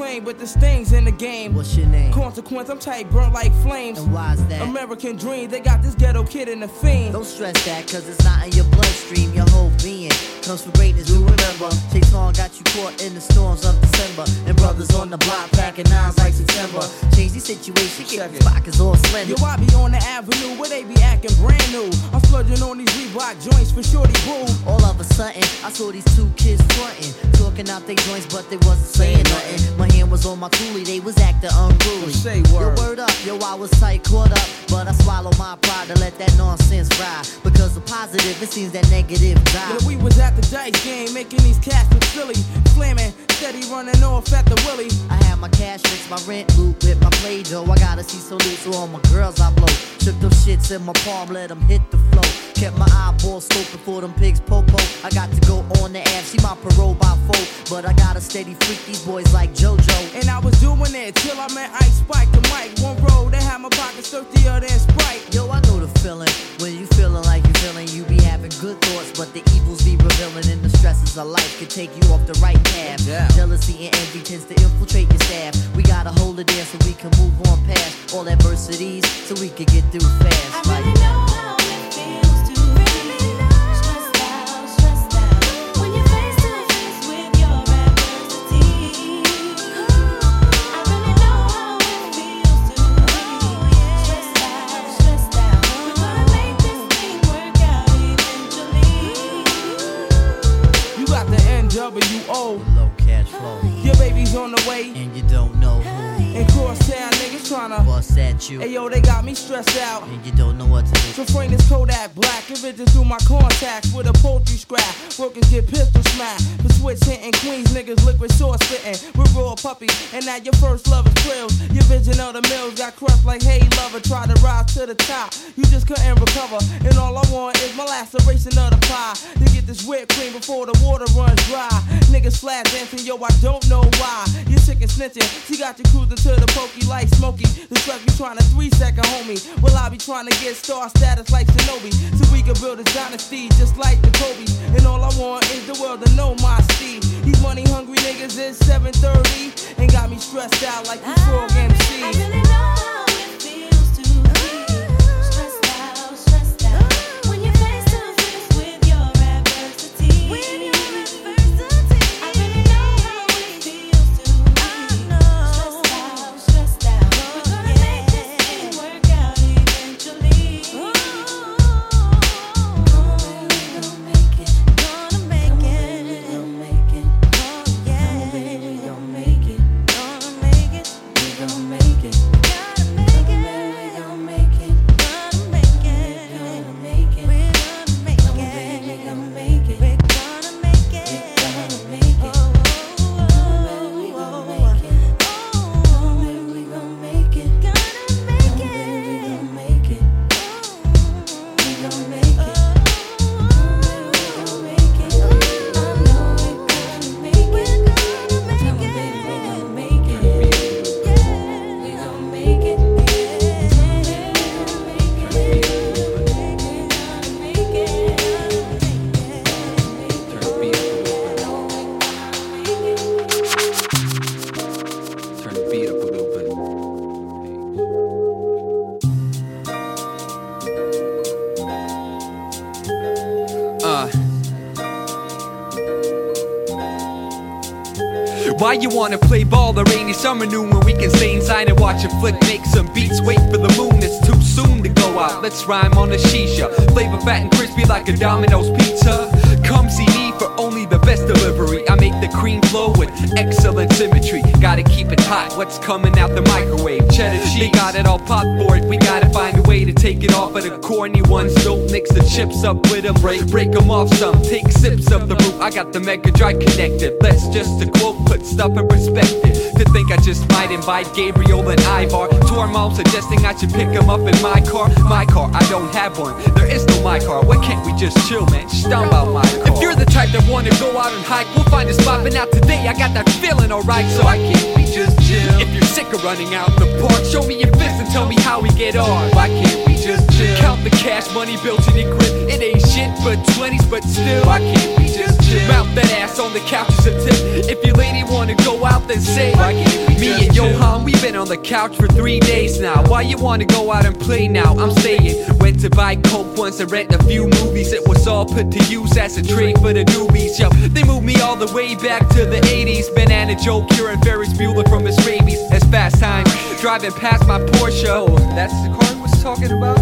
complain, but this thing's in the game. What's your name? Consequence, I'm tight, burnt like flames. And why's that? American dream, they got this ghetto kid in the fiend. Don't stress that, cause it's not in your bloodstream. Your whole being comes from greatness. Do remember, Chase Long got you caught in the storms of December. And brothers on the block packing nines like September. Change the situation, get the pockets all slender. Yo, I be on the avenue where they be acting brand new. I'm splurging on these Reebok joints for shorty boo. All of a sudden, I saw these two kids frontin', talking out their joints, but they wasn't saying nothing. My hand was on my coolie, they was acting unruly. Say word. Yo, word. word up, yo, I was tight, caught up, but I swallowed my pride to let that nonsense ride. Because the positive, it seems that negative die. Yeah, we was at the dice game, making these cats look silly. Flamming, steady running off at the willy. I have my cash fix, my rent loot with my play dough. I gotta see so loose, so all my girls I blow. Shook them shits in my palm, let them hit the flow. Kept my eyeballs scoping for them pigs popo. I got to go on the app, see my parole by four. But I gotta steady freak these boys like JoJo. And I was doing it till I met Ice Spike the mic. One road, they had my pockets thirstier than Sprite. Yo, I know the feeling when you feeling of life can take you off the right path. Yeah. Jealousy and envy tends to infiltrate your staff. We gotta hold it there so we can move on past all adversities, so we can get through fast. I Like- really know at you, Hey yo, they got me stressed out. and you don't know what to do. So frame this Kodak black, it through my contacts with a poultry scrap. Workers get pistol smacked. For switch hitting queens, niggas liquid sauce spitting with raw puppies. And now your first love is thrills. Your vision of the mills got crushed like hey lover. Try to rise to the top, you just couldn't recover. And all I want is my laceration of the pie. To get this whipped cream before the water runs dry. Niggas flat dancing, yo, I don't know why. You sick and snitching. She got you cruising to the pokey like Smokey. The truck you trying to three second homie. Well, I be trying to get star status like Shinobi. So we can build a dynasty just like the Kobe. And all I want is the world to know my Steve. These money hungry niggas is 730 and got me stressed out like you frog I MCs. really know summer noon when we can stay inside and watch a flick, make some beats, wait for the moon? It's too soon to go out. Let's rhyme on a shisha, flavor fat and crispy like a Domino's pizza. Come see me for only the best delivery. I make the cream flow with excellent symmetry. Gotta keep it hot. What's coming out the microwave? Cheddar cheese. They got it all pop for it. We gotta find a way to take it off of the corny ones. Don't mix the chips up with them. Break, break them off some. Take sips of the root. I got the Mega Drive connected. Let's just to quote, put stuff in perspective. To think I just might invite Gabriel and Ivar. To our mom suggesting I should pick them up in my car. My car, I don't have one. There is no my car. Why can't we just chill, man? Stomp out my car. If you're the type that wanna go out and hike, we'll find a spot. But now today I got that feeling alright, so I can't we just chill? If you're sick of running out in the park, show me your fist and tell me how we get on. Why can't we just chill? Count the cash money built in your grip. It ain't shit but 20s, but still. Why can't we just chill? Mount that ass on the couch is a tip. If your lady wanna go out, then say. Why can't we Me and Johan, we've been on the couch for three days now. Why you wanna go out and play now? I'm saying, went to buy coke once and rent a few movies. It was all put to use as a trade for the newbies. Yo, they moved me all the way back to the 80s. Banana Joe curing Ferris Bueller from his rabies. As fast time driving past my Porsche. Oh, that's the car he was talking about.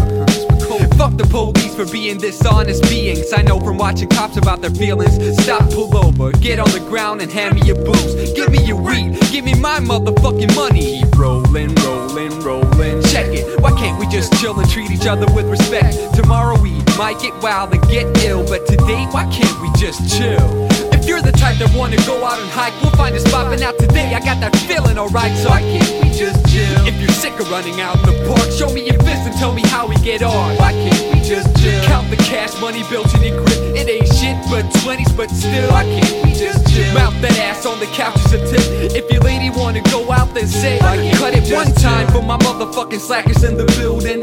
Fuck the police for being dishonest beings. I know from watching cops about their feelings. Stop, pull over, get on the ground and hand me your booze. Give me your weed, give me my motherfucking money. Keep rolling, rolling, rolling. Check it. Why can't we just chill and treat each other with respect? Tomorrow we might get wild and get ill, but today why can't we just chill? You're the type that wanna go out and hike, we'll find a spot. But now today I got that feeling alright, so why can't we just chill? If you're sick of running out in the park, show me your fist and tell me how we get on. Why can't we just chill? Count the cash money built in your grip. It ain't shit but 20s, but still. Why can't we just chill? Mount that ass on the couch is a tip. If your lady wanna go out, then say. Cut it one time for my motherfucking slackers in the building.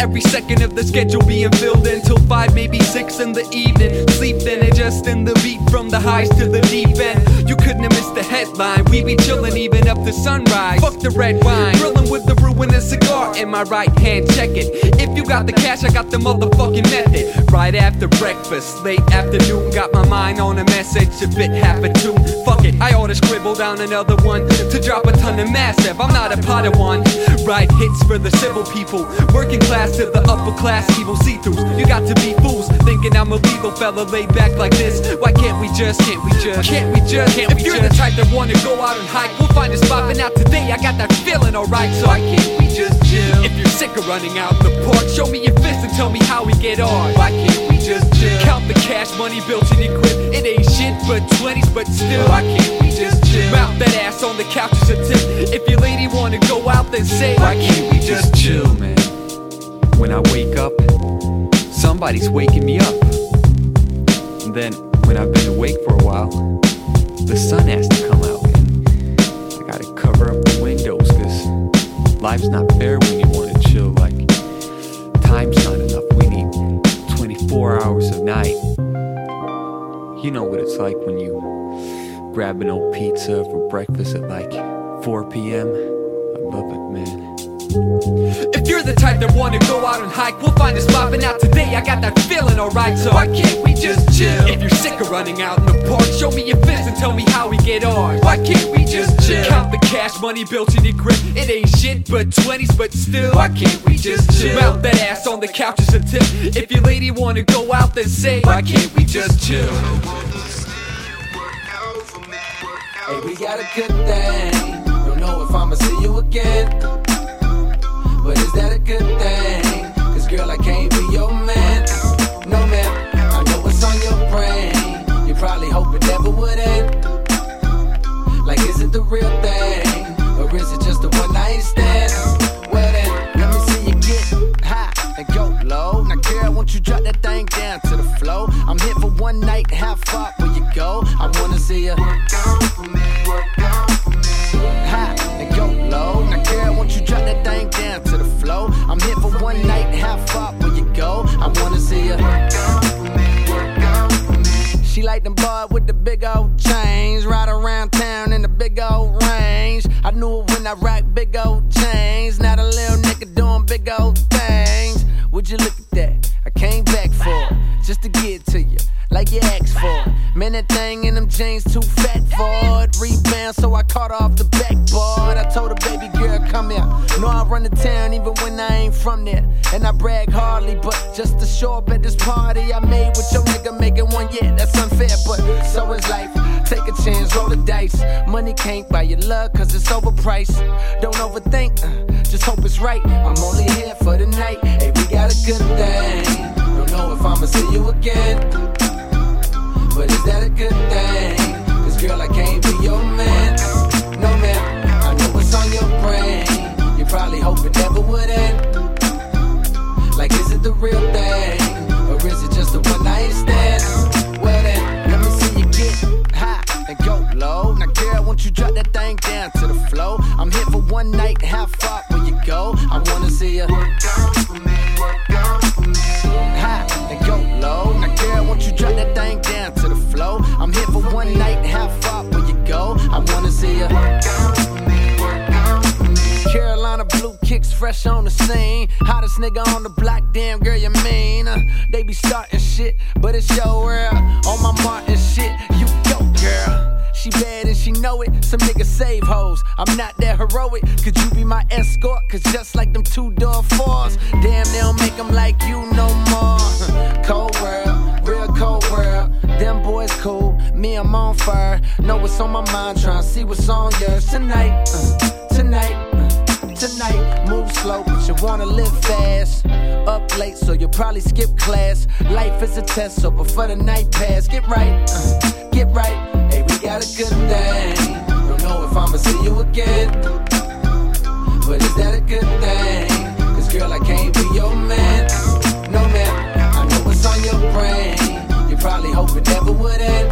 Every second of the schedule being filled in till five, maybe six in the evening. Sleep then adjusting the beat from the highs to the deep end. You couldn't have missed the headline. We be chillin' even up to sunrise. Fuck the red wine. Grilling with the ruinous cigar in my right hand. Check it. If you got the cash, I got the motherfucking method. Right after breakfast, late afternoon. Got my mind on a message, a bit half a tune. Fuck it, I oughta scribble down another one to drop a ton of massive. I'm not a pot of one. Write hits for the civil people, working class to the upper class evil see-throughs. You got to be fools thinking I'm a legal fella laid back like this. Why can't we just? Can't we just? Can't we just? Can't if you're the type that wanna go out and hike, we'll find a spot. But now today I got that feeling alright, so why can't we just chill? If you're sick of running out in the park, show me your fist and tell me how we get on. Why can't we just chill? Count the cash money built in your grip. It ain't shit but 20s, but still. Why can't we just chill? Mount that ass on the couch is a tip. If your lady wanna go out, then say. Why can't we just chill, man? When I wake up, somebody's waking me up. And then, when I've been awake for a while, the sun has to come out. And I gotta cover up the windows, cause life's not fair when you wanna chill. Like, time's not enough. We need 24 hours of night. You know what it's like when you grab an old pizza for breakfast at like 4 p.m. I love it, man. If you're the type that wanna go out and hike, we'll find a spot. But now today I got that feeling alright, so why can't we just chill? If you're sick of running out in the park, show me your fist and tell me how we get on. Why can't we just chill? Count the cash money built in your grip. It ain't shit but 20s, but still. Why can't we just chill? Mount that ass on the couch is a tip. If your lady wanna go out, then say, Why can't we just chill? Hey, we got a good thing. Don't know if I'ma see you again. But is that a good thing? Cause girl, I can't be your man. No man, I know what's on your brain. You probably hope it never would end. Like, is it the real thing? Or is it just a one night stand? Well then, let me see you get high and go low. Now, girl, won't you drop that thing down to the flow? I'm here for one night, how far big old chains, ride around town in the big old range. I knew it when I rock big old chains. Now the little nigga doing big old things. Would you look at that? I came back for it, just to get to you, like you asked for. it. Man, that thing in them jeans too fat for it. Rebound, so I caught off the Know I run the town even when I ain't from there. And I brag hardly, but just to show up at this party I made with your nigga making one, yeah, that's unfair, but so is life. Take a chance, roll the dice. Money can't buy your love, cause it's overpriced. Don't overthink, uh, just hope it's right. I'm only here for the night. Hey, we got a good thing. Don't know if I'ma see you again. But is that a good thing? Cause girl, I can't be your man. probably hope it never would end. Like, is it the real thing? Or is it just a one night stand? Well, then, let me see you get high and go low. Now, girl, won't you drop that thing down to the flow? I'm here for one night, how far will you go? I wanna see you. Fresh on the scene. Hottest nigga on the block, damn girl, you mean? Uh, they be starting shit, but it's your world. On my Martin shit, you go, girl. She bad and she know it. Some niggas save hoes. I'm not that heroic. Could you be my escort? Cause just like them two door fours, damn, they don't make them like you no more. Cold world, real cold world. Them boys cool, me, I'm on fire. Know what's on my mind, tryna see what's on yours tonight. uh, tonight. Tonight, move slow, but you wanna live fast. Up late, so you'll probably skip class. Life is a test, so before the night pass, get right, uh, get right. Hey, we got a good thing. Don't know if I'ma see you again, but is that a good thing? Cause girl, I can't be your man. No man, I know what's on your brain. You probably hope it never would end.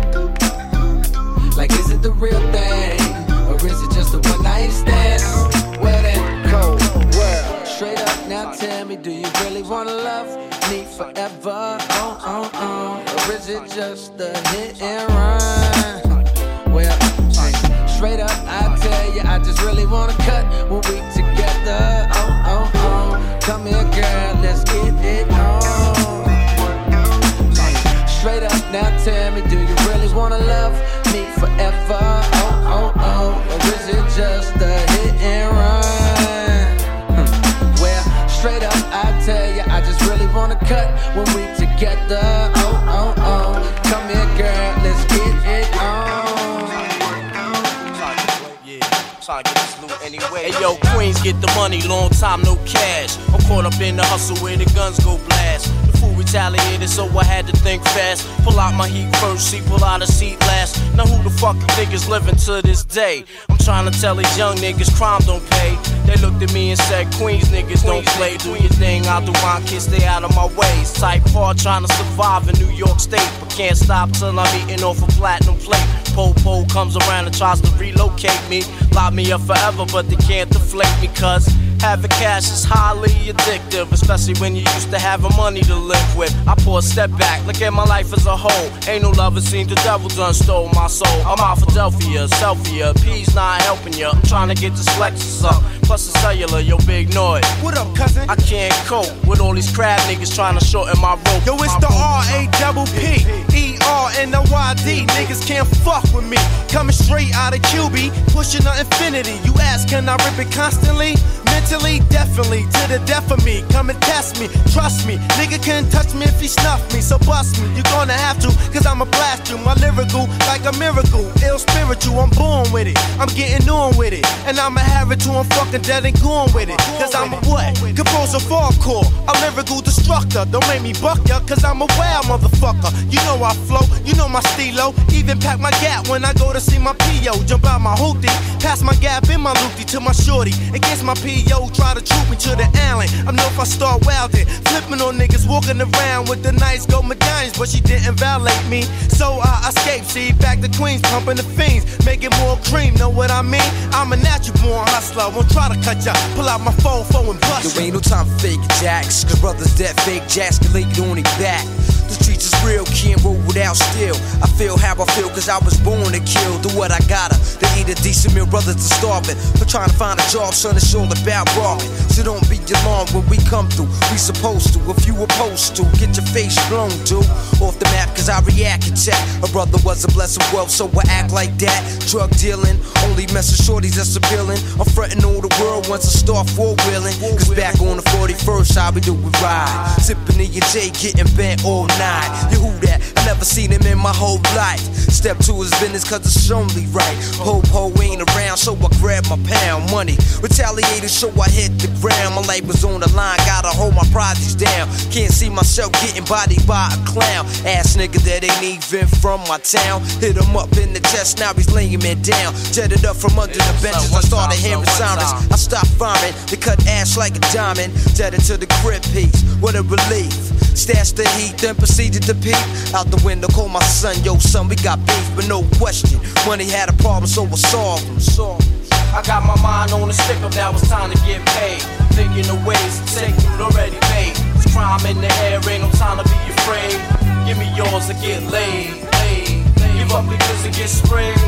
Like, is it the real thing? Or is it just a one night stand? Now tell me, do you really wanna love me forever? Oh, oh, oh. Or is it just a hit and run? Well, straight up, I tell you, I just really wanna cut when we together. Oh, oh, oh. Come here, girl, let's get it on. Straight up, now tell me, do you really wanna love me forever? Oh, oh, oh, or is it just just cut when we together. Oh, oh, oh, come here, girl, let's get it on. Trying to get this loot anyway. Hey yo, Queens get the money, long time no cash. I'm caught up in the hustle where the guns go blast. Retaliated, so I had to think fast. Pull out my heat first, see, pull out a seat last. Now who the fuck you niggas living to this day? I'm trying to tell these young niggas crime don't pay. They looked at me and said, Queens niggas don't play. Do your thing, I'll do mine, kid, stay out of my ways. Type hard trying to survive in New York State, but can't stop till I'm eating off a platinum plate. Po-po comes around and tries to relocate me. Lock me up forever, but they can't deflate me, cuz having cash is highly addictive, especially when you used to having money to live with. I pull a step back, look at my life as a whole. Ain't no lover seen the devil done stole my soul. I'm out Philadelphia, selfie, P's not helping ya. I'm trying to get this Lexus up. Plus the cellular, yo, big noise. What up, cousin? I can't cope with all these crab niggas trying to shorten my rope. Yo, it's My the. R A double P E R N O Y D. Niggas can't fuck with me. Coming straight out of QB, pushing the Infiniti. You ask, can I rip it constantly? Mentally, definitely, to the death of me. Come and test me, trust me. Nigga can't touch me if he snuff me, so bust me. You're gonna have to, cause I'ma blast you. My lyrical, like a miracle. Ill spiritual, I'm born with it. I'm getting on with it. And I'ma have it till I'm fucking dead and gone with it. Cause I'm a what? Composer hardcore, a lyrical destructor. Don't make me buck ya, cause I'm a wild motherfucker. You know I flow, you know my stilo. Even pack my gap when I go to see my PO. Jump out my hoopty, pass my gap in my loopty to my shorty. Against my PO, try to troop me to the island. I know if I start wildin', flipping on niggas, walking around with the nice gold medallions, but she didn't violate me. So I escaped, see, back to Queens, pumping the fiends, making more cream. Know what I mean? I'm a natural born hustler, won't try to cut ya. Pull out my phone, phone and bust There ain't no time for fake jacks, cause brothers dead fake jacks can lay it on their back. The streets is real, can't roll without steel. I feel how I feel, cause I was born to kill. Do what I gotta, to eat a decent meal, brothers to starving. For trying to find a job, son, it's all about robbing. So don't be alarmed when we come through. We supposed to, if you opposed to, get your face blown, dude. Off the map, cause I react and check. A brother was a blessing wealth, so I act like that. Drug dealing, only messing shorties that's appealing. I'm fronting all the world once I start four wheeling. Cause back on the 41st, I'll be doing ride. Sipping E and J, getting bent all night. You who that? Never seen him in my whole life. Step to his business cause it's only right. Hope ho ain't around, so I grab my pound money. Retaliated, so I hit the ground. My life was on the line, gotta hold my projects down. Can't see myself getting bodied by a clown. Ass nigga that ain't even from my town. Hit him up in the chest, now he's laying me down. Jetted up from under the benches, I started hearing sirens. I stopped farming, they cut ass like a diamond. Jetted to the grip piece, what a relief. Stash the heat, then proceeded to peep. Out the window, call my son, yo son, we got beef, but no question. Money had a problem, so we solved. Solved. I got my mind on the stick up, now it's time to get paid. Thinking of ways to take you already made. It's crime in the air, ain't no time to be afraid. Give me yours or get laid, laid. Give up because it gets sprayed.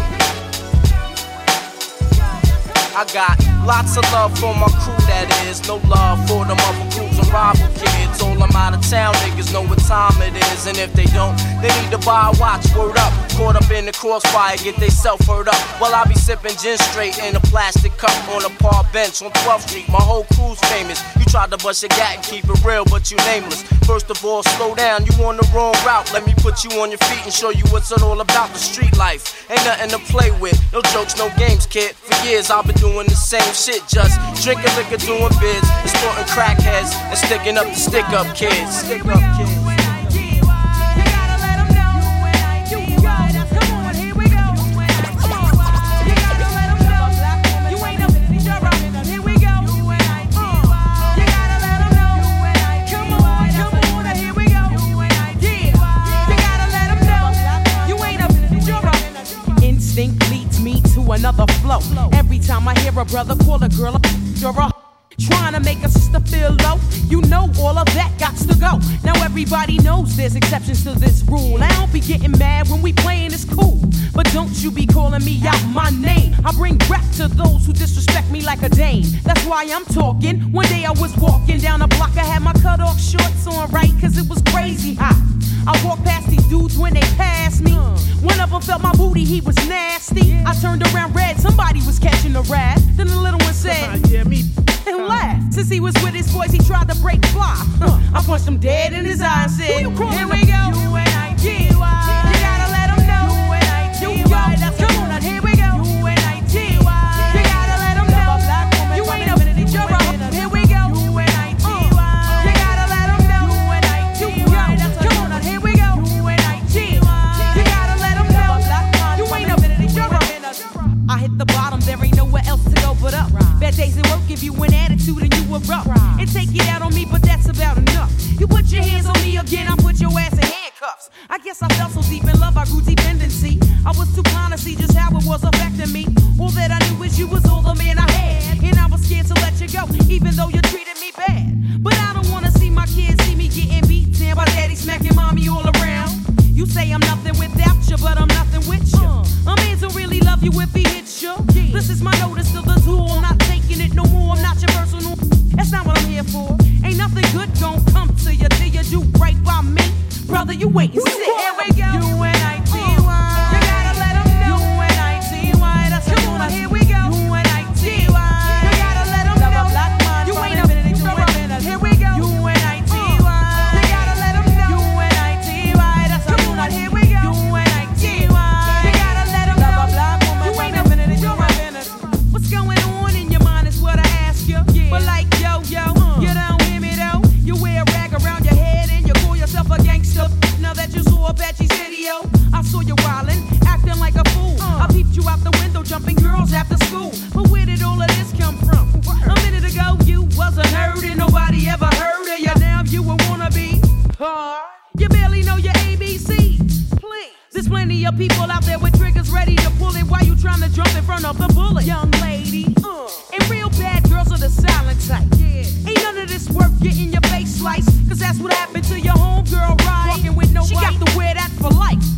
I got lots of love for my crew, that is. No love for the other crews and rival kids. All them out of town niggas know what time it is. And if they don't, they need to buy a watch. Word up. Caught up in the crossfire, get they self hurt up. While I be sipping gin straight in a plastic cup on a park bench on 12th Street. My whole crew's famous. You tried to bust your gat and keep it real, but you nameless. First of all, slow down, you on the wrong route. Let me put you on your feet and show you what's it all about. The street life ain't nothing to play with. No jokes, no games, kid. For years I've been doing the same shit, just drinking liquor, doing bids, and snorting crackheads, and sticking up the stick up kids. Stick up kids. Instinct leads me to another flow. Every time I hear a brother call a girl you're a to make a sister feel low. You know all of that got to go. Now everybody knows there's exceptions to this rule. I don't be getting mad when we playing, it's cool. But don't you be calling me out my name. I bring rap to those who disrespect me like a dame. That's why I'm talking. One day I was walking down a block, I had my cut off shorts on right, cause it was crazy hot. I walked past these dudes when they passed me. One of them felt my booty, he was nasty. I turned around red, somebody was catching a rat. Then the little one said, Yeah, me. And laughed. Since he was with his boys, he tried to break fly. Huh. I punched him dead in his eye and said, Here we go. You and I, you gotta let him know. You and I, Come Bad days at work give you an attitude and you erupt. And take it out on me, but that's about enough. You put your hands on me again, I put your ass in handcuffs. I guess I fell so deep in love, I grew dependency. I was too blind to see just how it was affecting me. All that I knew is you was all the man I had. And I was scared to let you go, even though you treated me bad. But I don't wanna see my kids see me getting beat down by daddy smacking mommy all around. You say I'm nothing without you, but I'm nothing with you. A man don't really love you if he hits you. This is my notice to the tool. I'm not taking it no more. I'm not your personal. That's not what I'm here for. Ain't nothing good gon' come to you till you do right by me. Brother, you wait and see. Here we go. You and Of people out there with triggers ready to pull it while you trying to jump in front of the bullet. Young lady, uh, and real bad girls are the silent type. Yeah. Ain't none of this worth getting your face sliced, cause that's what happened to your homegirl, right? Walking with no She got to wear that for life.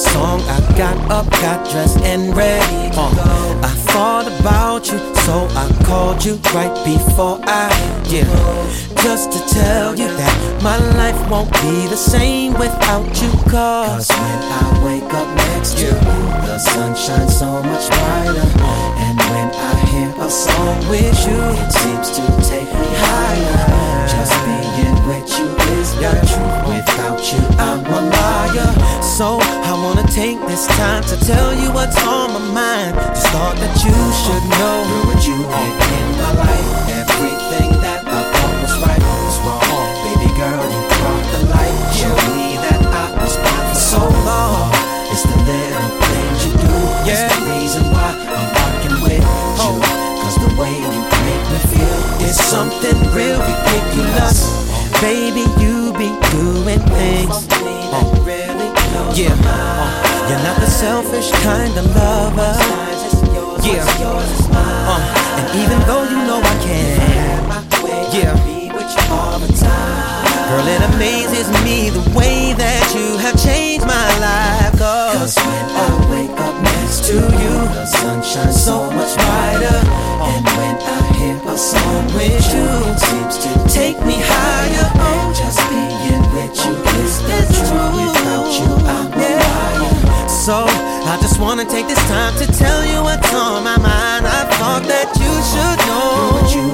Song. I got up, got dressed, and ready. Uh, I thought about you, so I called you right before I yeah. Just to tell you that my life won't be the same without you. Cause when I wake up next to you, the sun shines so much brighter. And when I hear a song with you, it seems to take me higher. With is the truth. Without you, I'm a liar. So I wanna take this time to tell you what's on my mind. Just thought that you should know. Girl, what you did in my life, everything that I thought was right was wrong. Baby girl, you brought the light. Showed me that I was blind for so long. It's the little things you do. It's the reason why I'm rocking with you. Oh. Cause the way you make me feel is something real ridiculous. Baby, you be doing things. Uh, yeah, uh, you're not the selfish kind of lover. Yeah, uh, and even though you know I can, yeah. Girl, it amazes me the way that wanna take this time to tell you what's on my mind. I thought that you should know. you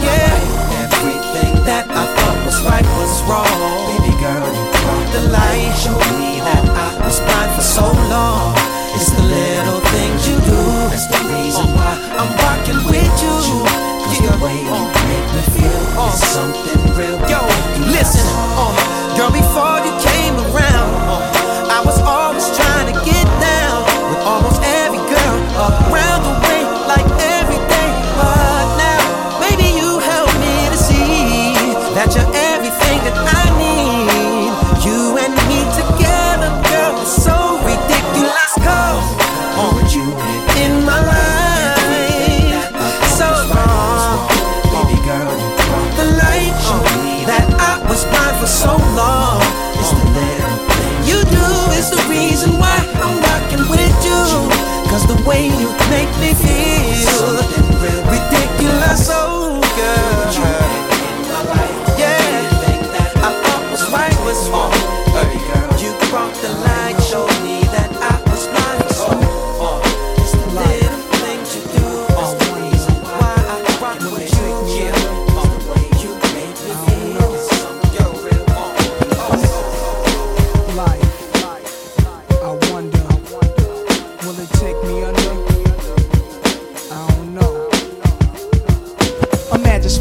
yeah. Everything that I thought was right was wrong. Baby girl, you brought the light. Showed me that I was blind for so long. It's the little things you do. That's the reason why I'm rocking with you. Cause the way you make me feel is something real. Yo, listen, uh, girl, before make me feel ridiculous, oh girl. Yeah, I thought was right was wrong. You brought the light, showed me that I was blind. For so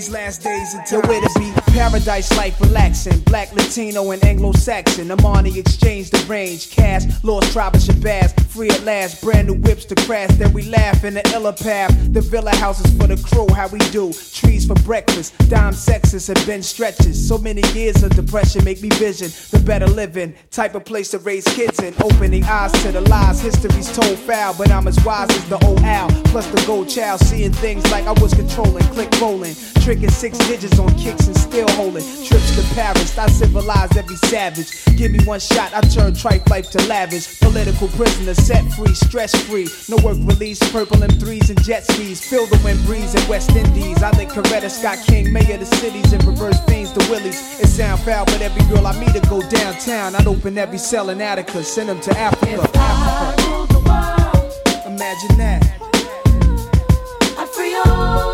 these last days time. Yo, where to be? Paradise life relaxing. Black, Latino, and Anglo-Saxon. Armani exchange the range. Cash, lost tribe of Shabazz. Free at last. Brand new whips to crash. Then we laugh in the illa path. The villa houses for the crew. How we do? Trees for breakfast. Dime sexes have been stretches. So many years of depression make me vision the better living. Type of place to raise kids in. Opening eyes to the lies. History's told foul, but I'm as wise as the old owl. Plus the gold child. Seeing things like I was controlling. Click rolling. Tricking six digits on kicks and still holding. Trips to Paris. I civilized every savage. Give me one shot. I turn tripe life to lavish. Political prisoner set free. Stress free. No work release. Purple M3s and jet skis. Feel the wind breeze in West Indies. I think Coretta Scott King Mayor of the cities and reverse things the willies. It sound foul, but every girl I meet to go downtown. I'd open every cell in Attica, send them to Africa. Africa. Imagine that. I free all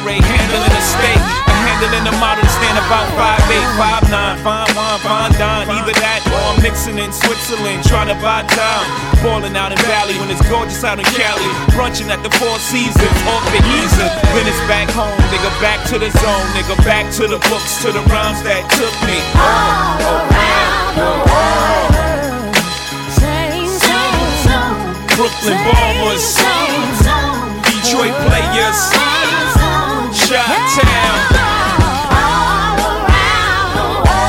staying man array, handling a. I'm handling the model stand about 5'8, 5'9. Fine wine, fine dine. Either that or I'm mixing in Switzerland, trying to buy time. Balling out in Valley when it's gorgeous out in Cali. Brunching at the Four Seasons, off the easy. Then it's back home, nigga, back to the zone, nigga, back to the books, to the rhymes that took me all around the world. Brooklyn Bombers, Detroit Players, Chi-Town.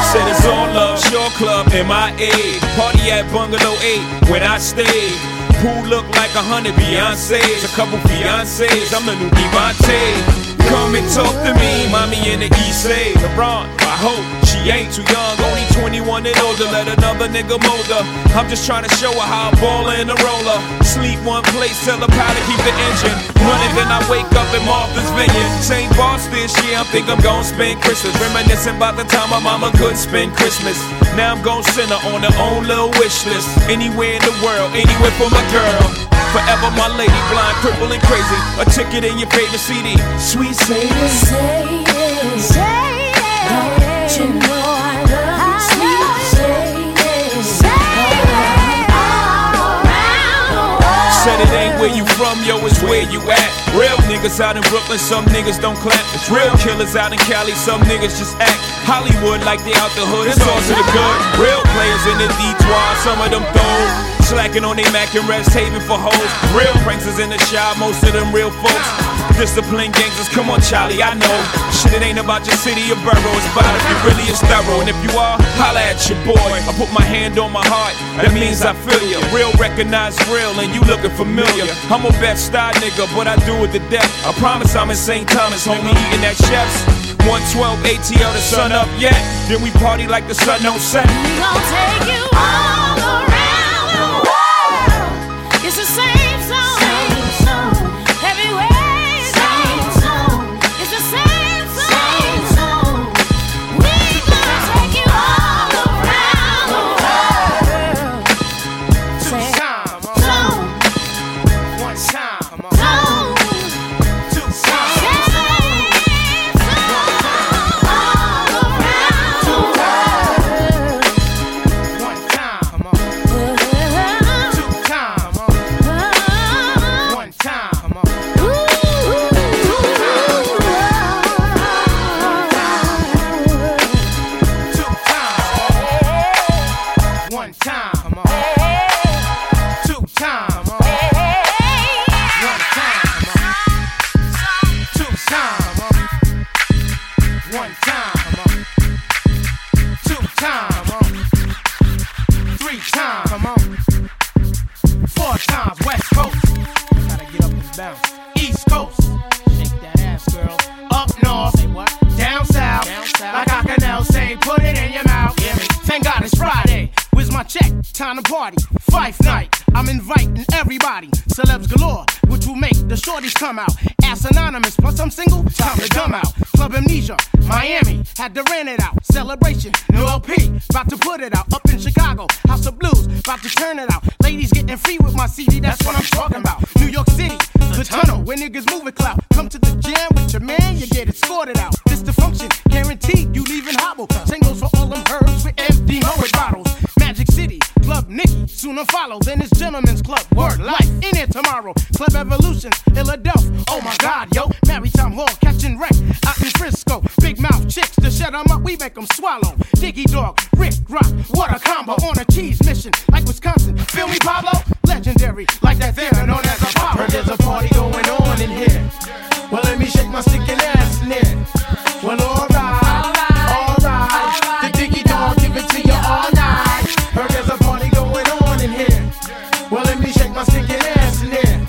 Said it's all love, Shore Club, MIA. Party at Bungalow 8 when I stayed. Pool look like a hundred Beyonce's, a couple fiancés. I'm the new Devante. Come and talk to me, mommy in the East Side. LeBron, hope she ain't too young, only 21 and older. Let another nigga mold her. I'm just trying to show her how I ball in the roller. Sleep one place, tell her how to keep the engine running. Then I wake up in Martha's Vineyard. St. This year, I think I'm gonna spend Christmas. Reminiscing about the time my mama could spend Christmas. Now I'm gonna send her on her own little wish list. Anywhere in the world, anywhere for my girl. Forever my lady, blind, crippled, and crazy. A ticket in your favorite CD. Sweet Sadie. From, yo, it's where you at. Real niggas out in Brooklyn, some niggas don't clap. It's real killers out in Cali, some niggas just act. Hollywood like they out the hood, it's all to the good. Real players in the D12, some of them throw. Slacking on they Mac and Rest Haven for hoes. Real pranksters in the shop, most of them real folks. Disciplined gangsters, come on, Charlie, I know. Shit, it ain't about your city or borough, it's about if you really is thorough. And if you are, holla at your boy. I put my hand on my heart, that means I feel you. Real recognize real, and you looking familiar. I'm a best style nigga, but I do it to death. I promise I'm in St. Thomas, homie, eating at chefs. 112 ATL, the sun up yet. Then we party like the sun don't set. We gon' take you world. It's the same niggas move it clout. Come to the jam with your man, you get escorted out. This the function, guaranteed you leaving hobble. Singles for all them herbs with empty Moet bottles. Magic City, Club Nicky, sooner follow. Then it's Gentlemen's Club, Word Life, in here tomorrow. Club Evolution, Philadelphia, oh my god, yo. Maritime Hall, catching wreck out in Frisco. Big mouth chicks, to shut 'em up, we make 'em swallow. Diggy Dog, Rick Rock, what a combo on a cheese mission, like Wisconsin. Feel me, Pablo? Legendary, like that theater known as Apollo. Heard there's a party going on in here. Well, let me shake my sticking ass in here. Well, alright, alright. The Diggy Dog, give it to all night. Heard there's a party going on in here. Well, let me shake my ass in here.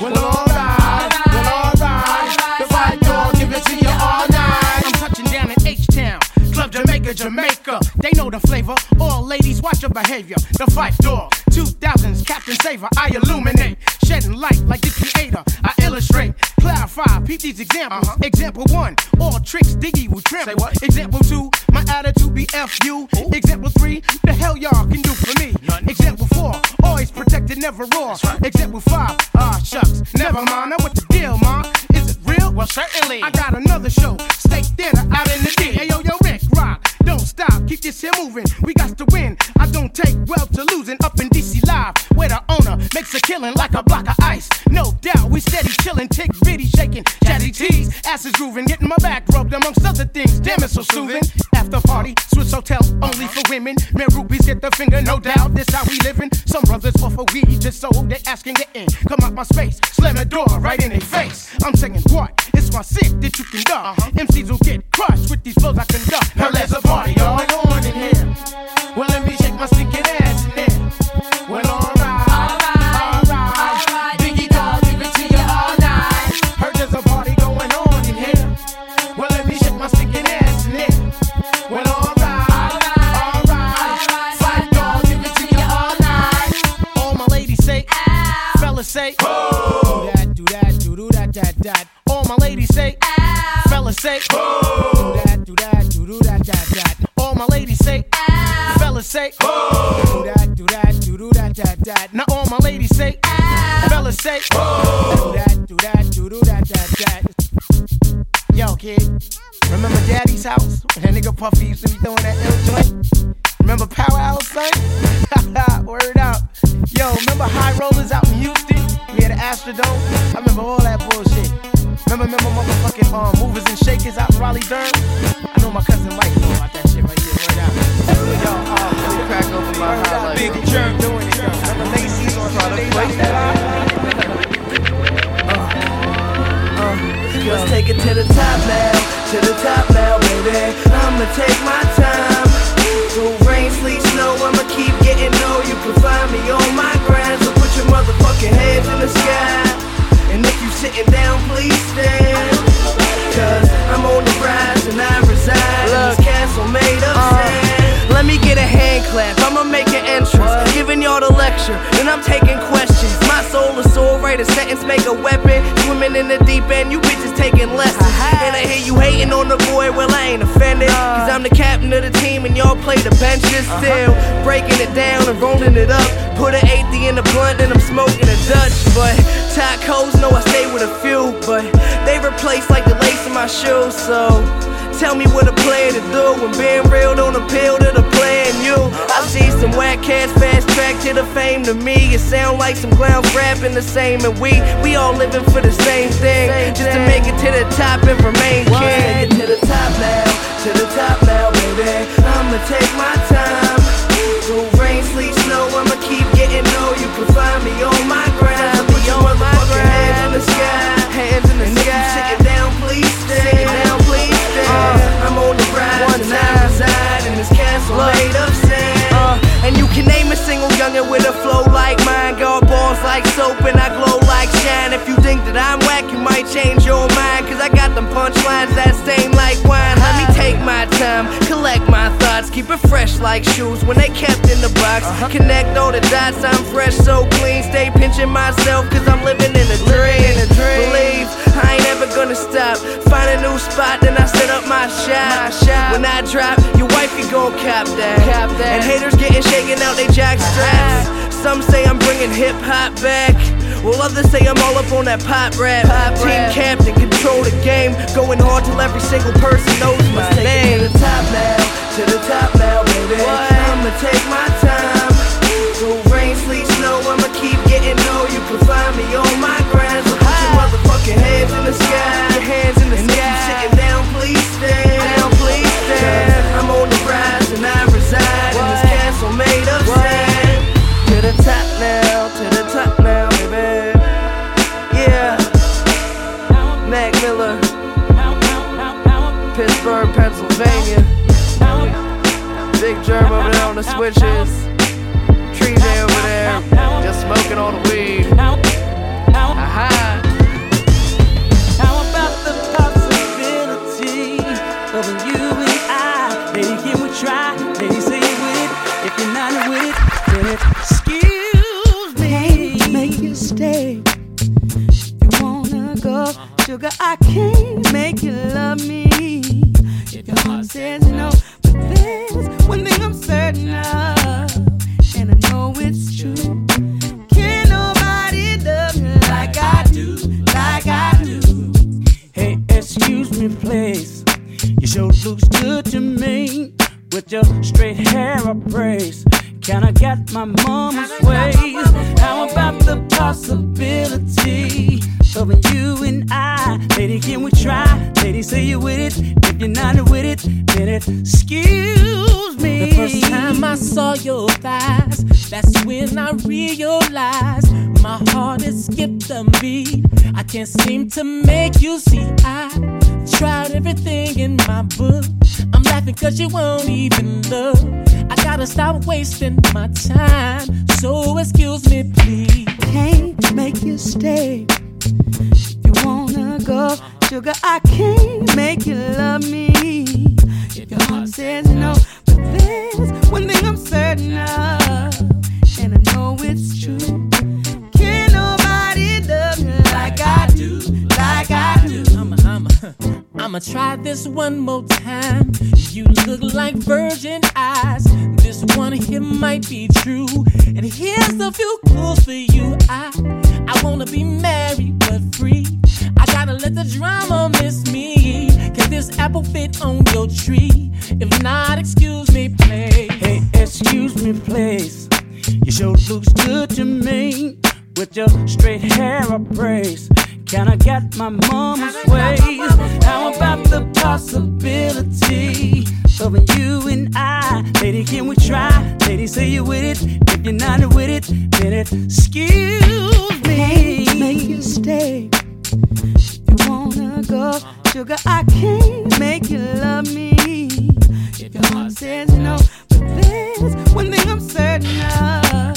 Well, alright, well, alright. The Dog, give it to all night. I'm touching down in H-Town, Club Jamaica, Jamaica. They know the flavor. All ladies, watch your behavior. The Fight Dog, 2000s, Captain Saver. I illuminate, shedding light like the creator. I illustrate, clarify, peep these examples. Example one, all tricks, Diggy will trample. Example two, my attitude be F you. Example three, the hell y'all can do for me. Example four, always protected, never raw. Example five, ah shucks, never mind. Now what the deal, ma? Is it real? Well, certainly. I got another show, steak dinner out in the D. Hey yo, yo, Rick, rock, don't stop, keep this here moving. We got to win. I don't take well to losing. Up in DC Live, where the owner makes a killing like a block of ice. No doubt, we steady chilling, tick bitty shaking, chatty tees, asses grooving, getting my back rubbed amongst other things. Damn, it's so soothing. After party, Swiss Hotel, only for women. Man, rubies get the finger, no doubt. This how we living. Some brothers offer weed just so they asking get in. Come out my space, slam the door right in their face. I'm saying what? It's my sick that you can duck. Uh-huh. MCs will get crushed with these flows I conduct. Now there's a party going on in here. My shoes, so. Tell me what a player to do when being real don't appeal to the player in you. I see some whack cats fast track to the fame to me. It sound like some clowns rapping the same, and we we all living for the same thing, just to make it to the top and remain king. To the top now, to the top now, baby. I'ma take my time. Through rain, sleet, snow, I'ma keep getting low. You can find me on my grind. Put your motherfucking hands sand. Uh, and you can name a single youngin' with a flow like mine. Got balls like soap and I glow like shine. If you think that I'm whack, you might change your mind. Cause I got them punchlines that stain like wine. Let me take my time, collect my thoughts, keep it fresh like shoes when they kept in the box. Uh-huh. Connect all the dots, I'm fresh, so clean. Stay pinching myself cause I'm living in a dream. Believe I ain't ever gonna stop. Find a new spot, then I set up my shop. When I drop, your wife wifey gon' cap that. And haters getting shaken out they jack straps. Uh-huh. Some say I'm bringing hip hop back. Well, others say I'm all up on that pop rap. Pop Team captain, control the game. Going hard till every single person knows my name. To the top now, to the top now, baby. I'ma take my time. Through rain, sleet, snow, I'ma keep getting low. You can find me on my grind. So put your motherfucking hands in the sky. Your hands in the and sky. if you sitting down, please stand. Down, please stand. I'm on the rise and I reside in this castle made of sand. To the top now, to the top now, baby. Yeah. Mac Miller, Pittsburgh, Pennsylvania. Big Jerm over there on the switches. Tree J over there, just smoking all the weed. Aha. How about the possibility of you and I? Baby, can we try? Baby, say it with it. If you're not with it, then it. Excuse me. Can't make you stay. You wanna go, uh-huh. sugar? I can't make you love me. If your heart says eyes. This one here might be true. And here's a few clues for you. I, I wanna be married but free. I gotta let the drama miss me. Can this apple fit on your tree? If not, excuse me, please. Hey, excuse me, please. Your sure looks good to me with your straight hair upraised. Can I get my mama's ways? How about the possibility of you and I? Lady, can we try? Lady, say you with it. If you're not with it, then it. Excuse me. Can't make you stay. You wanna go, uh-huh. sugar? I can't make you love me. If your heart says no, but there's one thing I'm certain of,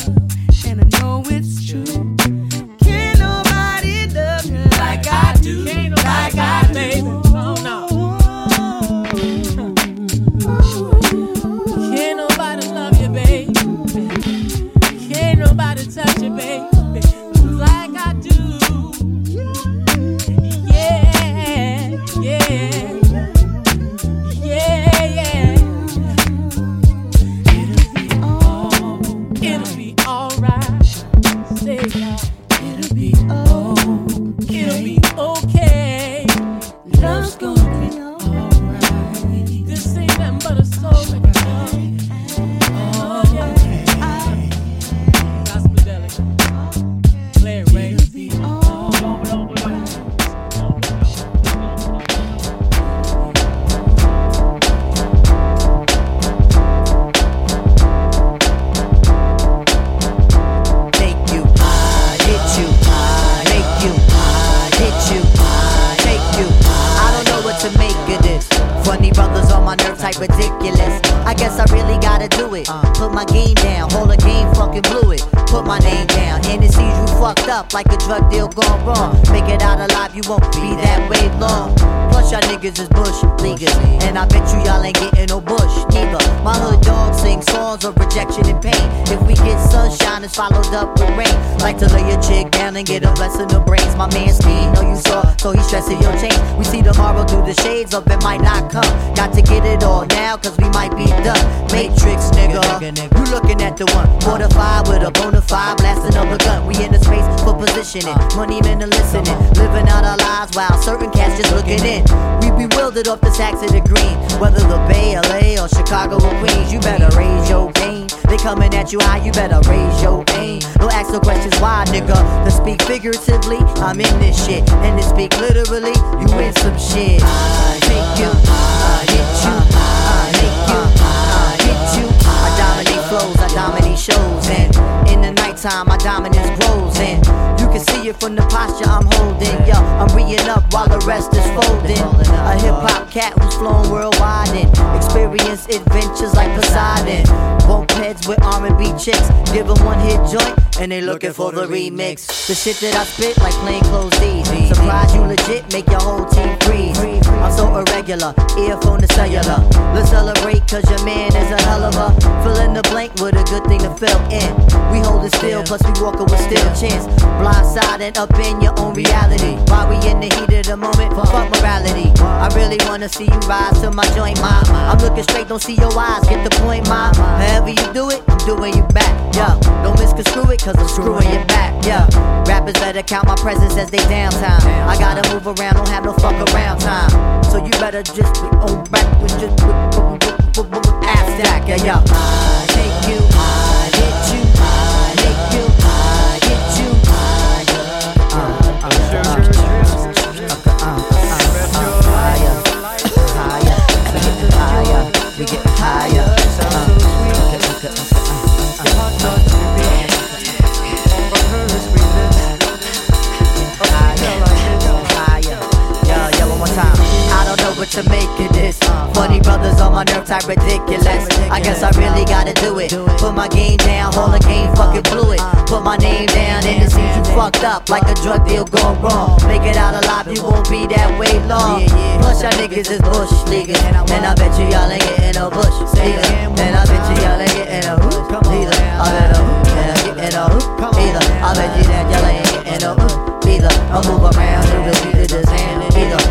my game down, hold a game, fucking blew it. Put my name fucked up like a drug deal gone wrong. Make it out alive, you won't be that way long. Plus y'all niggas is bush leaguers, and I bet you y'all ain't getting no bush neither. My hood dog sing songs of rejection and pain. If we get sunshine, it's followed up with rain. Like to lay a chick down and get a blessing of brains. My man Steve, know you saw, so he stressing your chain. We see tomorrow through the shades of it might not come. Got to get it all now, cause we might be done. Matrix, nigga. You looking at the one. Fortified with a bona fide, blasting up a gun. We in the for positioning. Money men are listening. Living out our lives while certain cats just looking in. We bewildered off the sacks of the green. Whether the Bay, LA, or Chicago or Queens, you better raise your game. They coming at you high, you better raise your aim. Don't ask no questions why, nigga. To speak figuratively, I'm in this shit. And to speak literally, you in some shit. I take you, I hit you, I make you, I hit you. I dominate flows, I dominate shows. And in the nighttime, my dominance grows. And you can see it from the posture I'm holding. Yo, I'm reading up while the rest is folding. A hip hop cat who's flown worldwide and experienced adventures like Poseidon. Bump heads with R&B chicks, give them one hit joint, and they looking for the remix. The shit that I spit like plain clothes D's. Surprise you legit, make your whole team freeze. I'm so irregular, earphone to cellular. Let's celebrate cause your man is a hell of a fill in the blank with a good thing to fill in. We hold it still, plus we walking with still chance. Blindside and up in your own reality. While we in the heat of the moment, fuck morality. I really wanna see you rise to my joint, mom. I'm looking straight, don't see your eyes, get the point, mom. However you do it, I'm doing you back, yeah. Don't misconstrue it, cause I'm screwing you back, yeah. Rappers better count my presence as they downtime. I gotta move around, don't have no fuck around time. So you better just be on back with just ass stack, yeah, yeah. I take you, to make of this. Funny brothers on my nerve type ridiculous. I guess I really gotta do it. Put my game down, hold the game, fucking blew it. Put my name down, and it seems you fucked up like a drug deal gone wrong. Make it out alive, you won't be that way long. Plus, y'all niggas is bush leaguers, and I bet you y'all ain't getting no bush either. And I bet you y'all ain't getting no hoop either. I bet a hoop, and I'm getting no hoop either. I bet you that y'all ain't getting no hoop either. I move around to the beat hand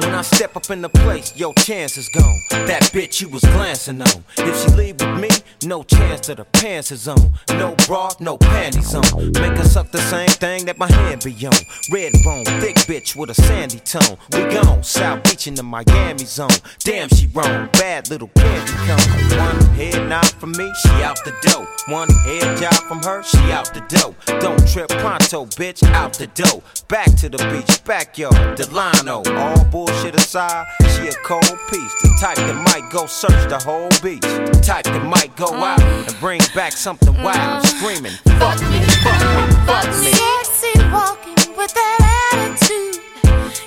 When I step up in the place, your chance is gone. That bitch you was glancing on. If she leave with me, no chance to the pants is on. No bra, no panties on. Make her suck the same thing that my hand be on. Red bone, thick bitch with a sandy tone. We gone, South Beach in the Miami zone. Damn, she wrong, bad little candy cone. One head nod from me, she out the door. One head job from her, she out the door. Don't trip pronto, bitch, out the door. Back to the beach, backyard, Delano. All bullshit aside, she a cold piece. The type that might go search the whole beach. The type that might go mm. out and bring back something wild. Mm. Screaming, fuck me, fuck me, fuck me. Sexy walking with that attitude.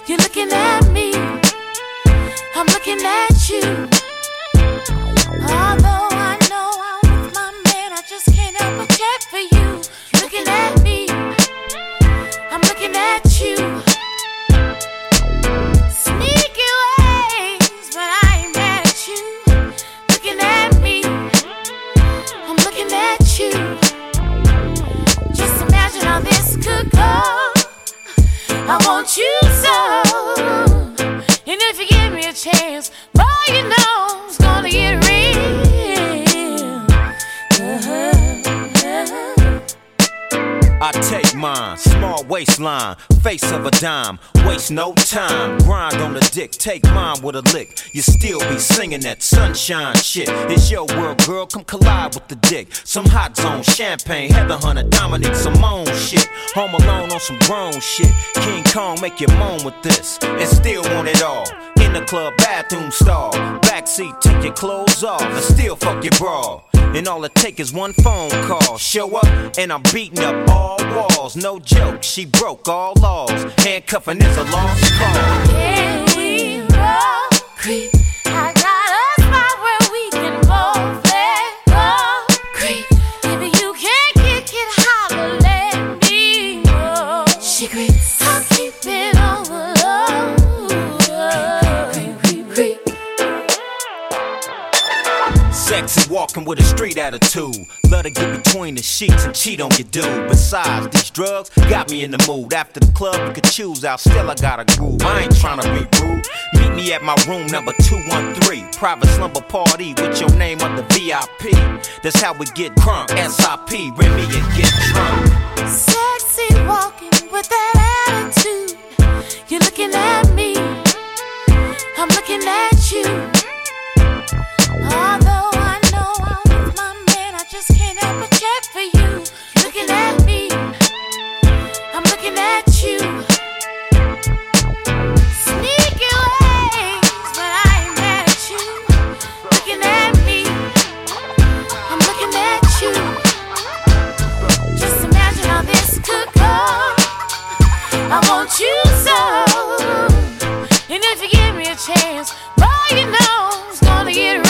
You're looking at me. I'm looking at you. Although I want you so. And if you give me a chance, boy, you know it's gonna get real. I take mine, small waistline, face of a dime. Waste no time, grind on the dick, take mine with a lick. You still be singing that sunshine shit. It's your world, girl, come collide with the dick. Some hot zone champagne, Heather Hunter, Dominique Simone shit. Home alone on some grown shit. King Kong, make you moan with this, and still want it all. In the club, bathroom stall, backseat, take your clothes off, and still fuck your bra. And all it take is one phone call. Show up, and I'm beating up all walls. No joke, she broke all laws. Handcuffing is a lost cause. Can we all creep? sexy, walking with a street attitude. Love to get between the sheets and cheat on your dude. Besides, these drugs got me in the mood. After the club, you could choose out. Still, I got a groove. I ain't trying to be rude. Meet me at my room number 213. Private slumber party with your name on the VIP. That's how we get crunk. SIP, Remy and get drunk. Sexy walking with that attitude. You're looking at me. I'm looking at you. All I want you so. And if you give me a chance, boy, you know it's gonna get.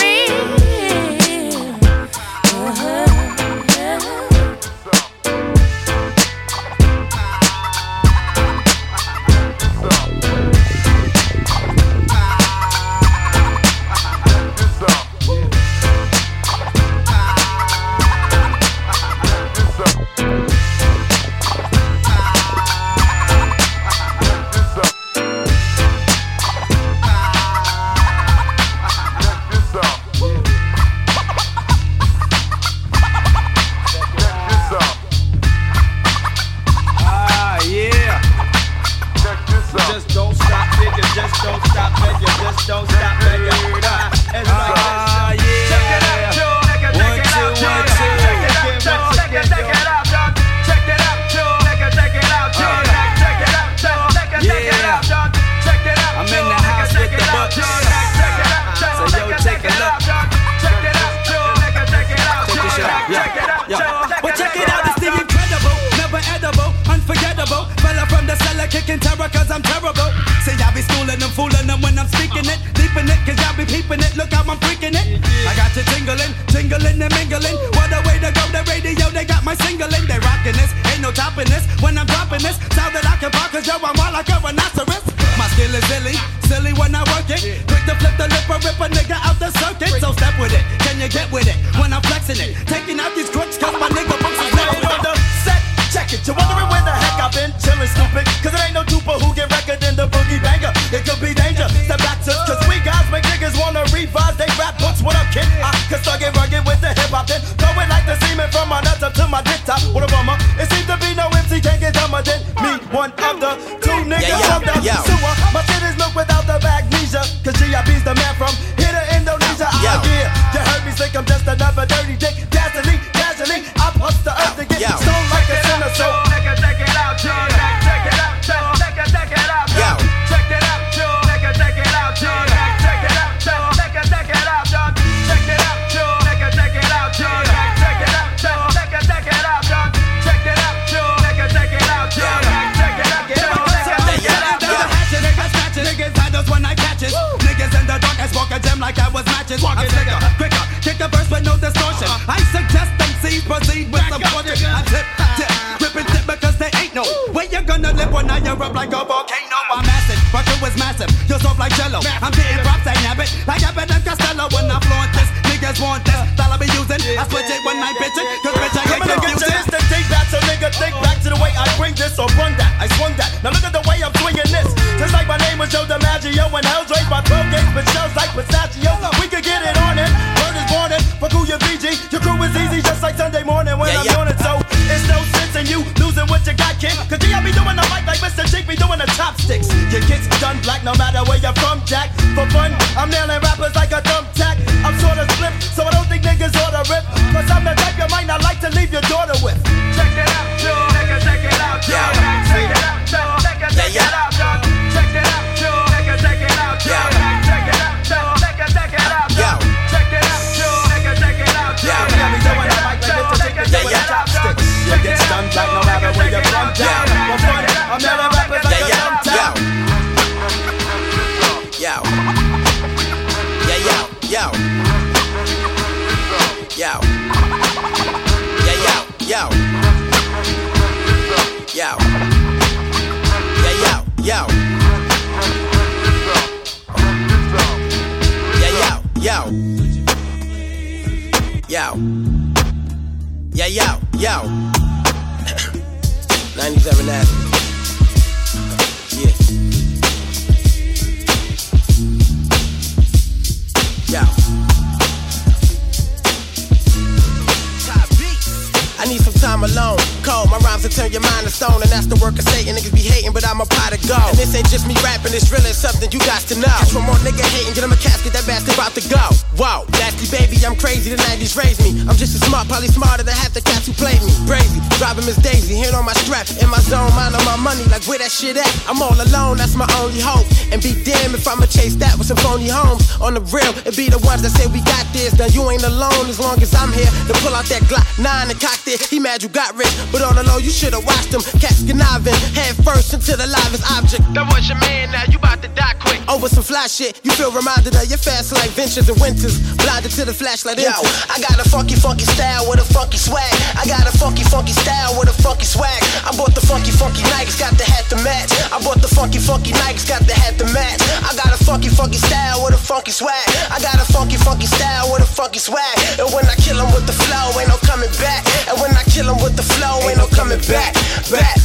Probably smarter than half the cats who played me. Brazy, driving Miss Daisy, hand on my in my zone, mind on my money, like where that shit at? I'm all alone, that's my only hope. And be damned if I'ma chase that with some phony homes. On the real, it be the ones that say we got this. Now you ain't alone as long as I'm here to pull out that Glock 9 and cock it. He mad you got rich, but on the low, you should've watched him. Cats conniving, head first into the livest object. That was your man, now you about to die quick. Oh, Over some fly shit, you feel reminded of your fast like ventures and winters. Blinded to the flashlight. Yo, I got a funky, funky style with a funky swag. I got a funky, funky style with a funky swag. I bought the funky, funky Nikes, got the hat to match. I bought the funky, funky Nikes, got the hat to match. I got a funky, funky style with a funky swag. I got a funky, funky style with a funky swag. And when I kill 'em with the flow, ain't no coming back. And when I kill 'em with the flow, ain't no coming back. Back.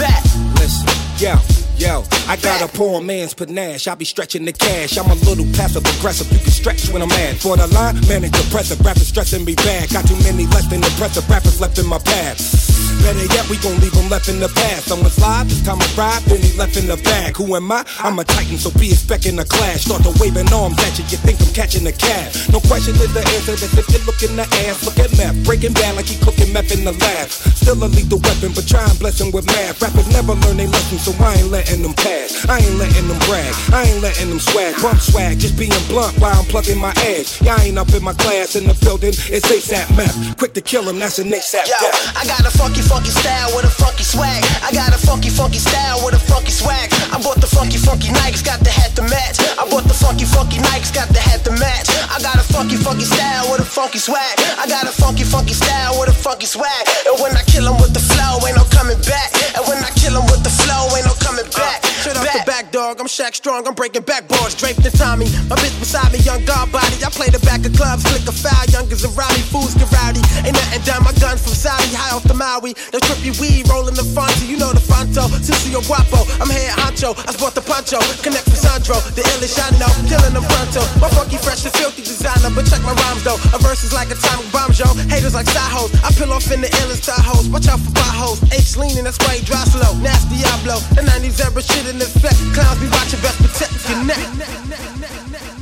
Back. Listen, yo, yo, I got a poor man's panache. I be stretching the cash. I'm a little passive aggressive. You can stretch when I'm mad. For the line, man, it's depressive. Rappers stressing me bad. Got too many less than impressive rappers left in my path. Better yet, we gon' leave them left in the past. Someone's live, this time I ride, then he left in the bag. Who am I? I'm a titan, so be expecting a clash. Start to waving arms at you, you think I'm catching a cab. No question is the answer, that's if you look in the ass. Look at meth, breaking bad like he cooking meth in the lab. Still a lethal weapon, but try and bless him with math. Rappers never learn their lessons, so I ain't letting them pass. I ain't letting them brag, I ain't letting them swag. Bump swag, just being blunt while I'm plugging my ass. Y'all ain't up in my class in the building, it's ASAP meth. Quick to kill him, that's an ASAP Yo, death. I got a funky, funky style with a funky swag. I got a funky, funky style with a funky swag. I bought the funky, funky Nikes, got the hat to match. I bought the funky, funky Nikes, got the hat to match. I got a funky, funky style with a funky swag. I got a funky, funky style with a funky swag. And when I kill 'em with the flow, ain't no coming back. And when I kill 'em with the flow, ain't no coming uh, back. Straight off the back, dog. I'm Shaq Strong. I'm breaking backboards, draped in Tommy. My bitch beside me, young guard body. I play the back of clubs, flick a foul. Youngers around me, fools get rowdy. Ain't nothing down my guns from Saudi, high off the Maui. The trippy weed, rolling the Fonto. You know the Fonto. Sissio Guapo. I'm head honcho. I sport the poncho. Connect with Sandro. The illish I know. Killing them pronto. My funky, fresh, and filthy designer. But check my rhymes though. A verse is like atomic bombs, yo. Haters like side. I peel off in the illest hoes. Watch out for potholes. H leaning, that's why he dry slow. Nasty Diablo. The 90s era shit in effect. Clowns be watching best protect your neck.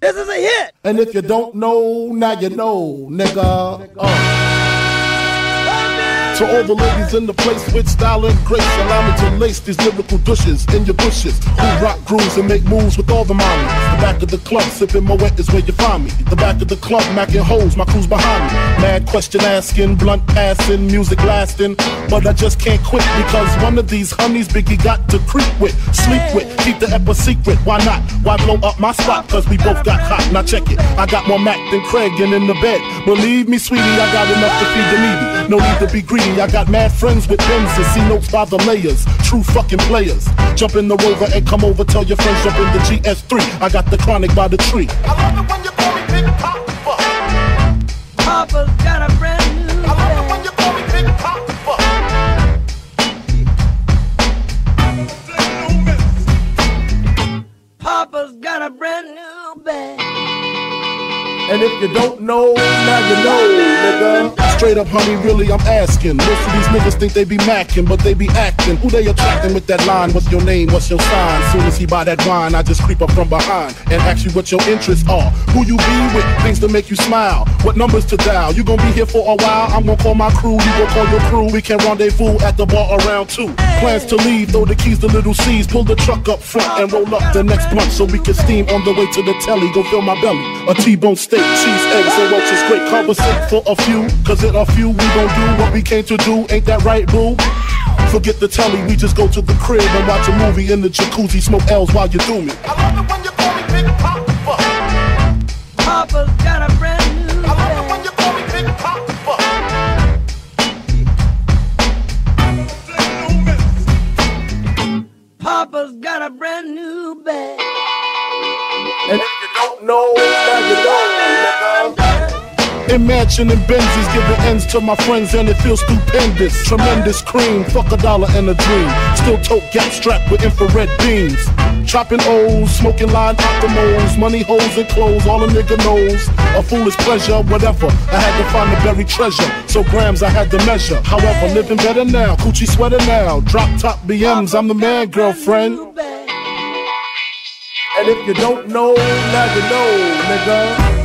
This is a hit. And if you don't know, now you know, nigga. Uh. To all the ladies in the place with style and grace, allow me to lace these lyrical douches in your bushes. Who rock grooves and make moves with all the mommies. The back of the club, sipping Moet is where you find me. The back of the club, macking hoes, my crew's behind me. Mad question asking, blunt passing, music lasting. But I just can't quit because one of these honeys Biggie got to creep with, sleep with, keep the ep a secret. Why not? Why blow up my spot? Cause we both got hot. Now check it. I got more Mac than Craig and in the bed. Believe me, sweetie, I got enough to feed the needy. No need to be greedy. I got mad friends with pens and see notes by the layers. True fucking players. Jump in the rover and come over. Tell your friends jump in the GS3. I got the chronic by the tree. I love it when you call me, Papa's got a brand new Papa's got a brand new bag. And if you don't know, now you know, nigga. Straight up, honey, really, I'm asking. Most of these niggas think they be macking, but they be acting. Who they attracting with that line? What's your name? What's your sign? Soon as he buy that wine, I just creep up from behind and ask you what your interests are. Who you be with? Things to make you smile. What numbers to dial? You gonna be here for a while? I'm gonna call my crew. You gonna call your crew. We can rendezvous at the bar around two. Plans to leave, throw the keys to Lil' Cease. Pull the truck up front and roll up the next blunt so we can steam on the way to the telly. Go fill my belly. A T-bone steak, cheese, eggs, and roaches. Great conversation for a few. Cause in a few we gon' do what we came to do. Ain't that right, boo? Forget the telly, we just go to the crib and watch a movie in the jacuzzi. Smoke L's while you do me. Papa's got a brand new I love it when you call me Big Papa. Papa's got a brand new bag. And if you don't know, now you know, nigga. Imagine and Benzes giving ends to my friends and it feels stupendous. Tremendous cream, fuck a dollar and a dream. Still tote gas strapped with infrared beams. Chopping O's, smoking line optimals, money holes and clothes, all a nigga knows. A foolish pleasure, whatever. I had to find the buried treasure, so grams I had to measure. However, living better now, coochie sweater now. Drop top BMs, I'm the man, girlfriend. And if you don't know, now you know, nigga.